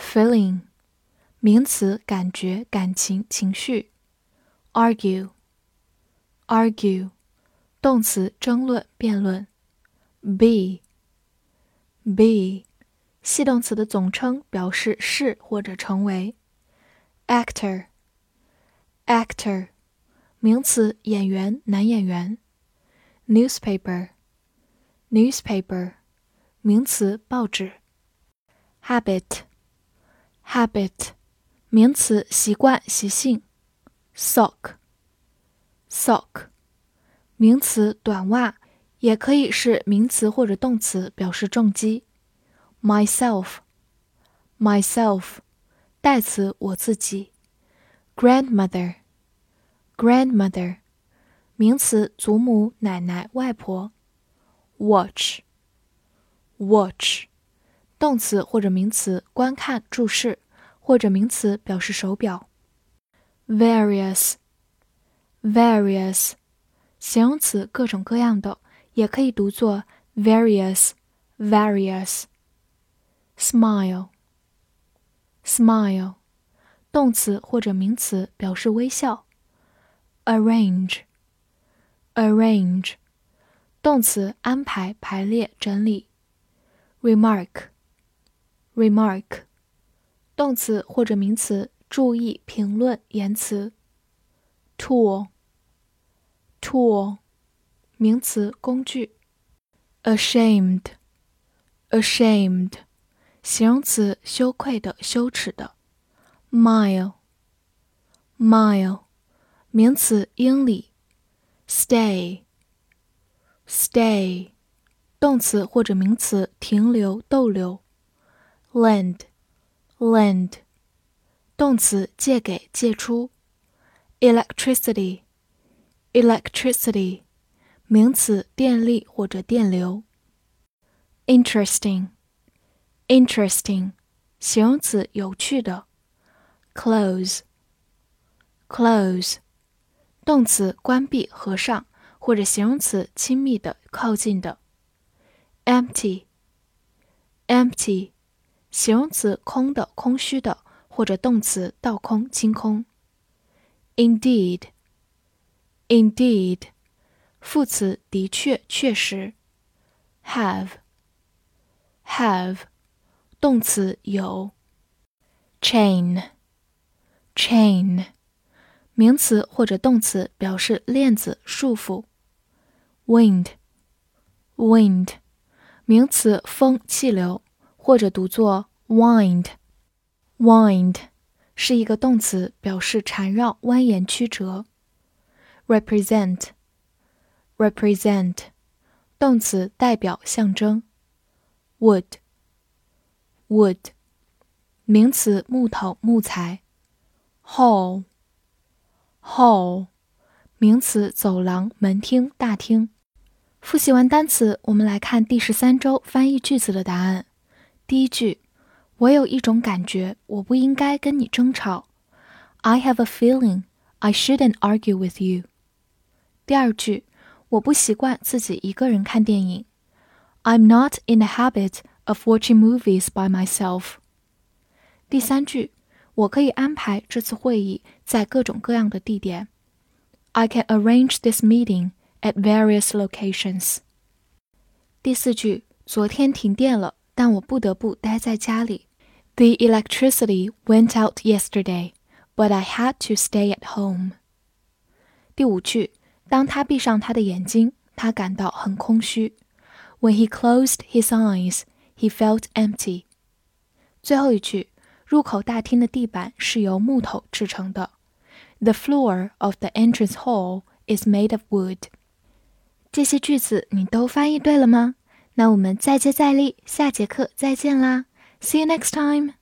Feeling，feeling，名词，感觉、感情、情绪。Argue，argue，动词，争论、辩论。Be，be，系动词的总称，表示是或者成为。Actor，actor。名词，演员，男演员。Newspaper，newspaper，名词，报纸。Habit Habit，名词，习惯，习性。Sock，sock，名词，短袜，也可以是名词或者动词，表示重击。Myself，myself，代词，我自己。Grandmother。grandmother，名词，祖母、奶奶、外婆。watch，watch，动词或者名词，观看、注视，或者名词表示手表。various，various，形容词，各种各样的，也可以读作 various，various。smile，smile，动词或者名词表示微笑。arrange, arrange，动词安排、排列、整理。remark, remark，动词或者名词注意、评论、言辞。tool, tool，名词工具。ashamed, ashamed，形容词羞愧的、羞耻的。mile, mile。名词英里，stay，stay，动词或者名词停留、逗留。lend，lend，动词借给、借出。electricity，electricity，名词电力或者电流。interesting，interesting，形容词有趣的。close，close。动词关闭、合上，或者形容词亲密的、靠近的。empty，empty， 形容词空的、空虚的，或者动词倒空、清空。indeed，indeed，副词的确、确实。have，have，动词有。chain，chain。名词或者动词表示链子、束缚。wind，wind，名词风、气流，或者读作 wind。wind 是一个动词，表示缠绕、蜿蜒曲折。represent，represent，动词代表、象征。wood，wood，名词木头、木材。hall。hall，名词，走廊、门厅、大厅。复习完单词，我们来看第十三周翻译句子的答案。第一句，我有一种感觉，我不应该跟你争吵。I have a feeling I shouldn't argue with you。第二句，我不习惯自己一个人看电影。I'm not in the habit of watching movies by myself。第三句。我可以安排这次会议在各种各样的地点。I can arrange this meeting at various locations。第四句，昨天停电了， 但我不得不待在家里。The electricity went out yesterday, but I had to stay at home。第五句，当他闭上他的眼睛，他感到很空虚。When he closed his eyes, he felt empty。最后一句。入口大厅的地板是由木头制成的。The floor of the entrance hall is made of wood。这些句子你都翻译对了吗？ 那我们再接再厉，下节课再见啦！See you next time.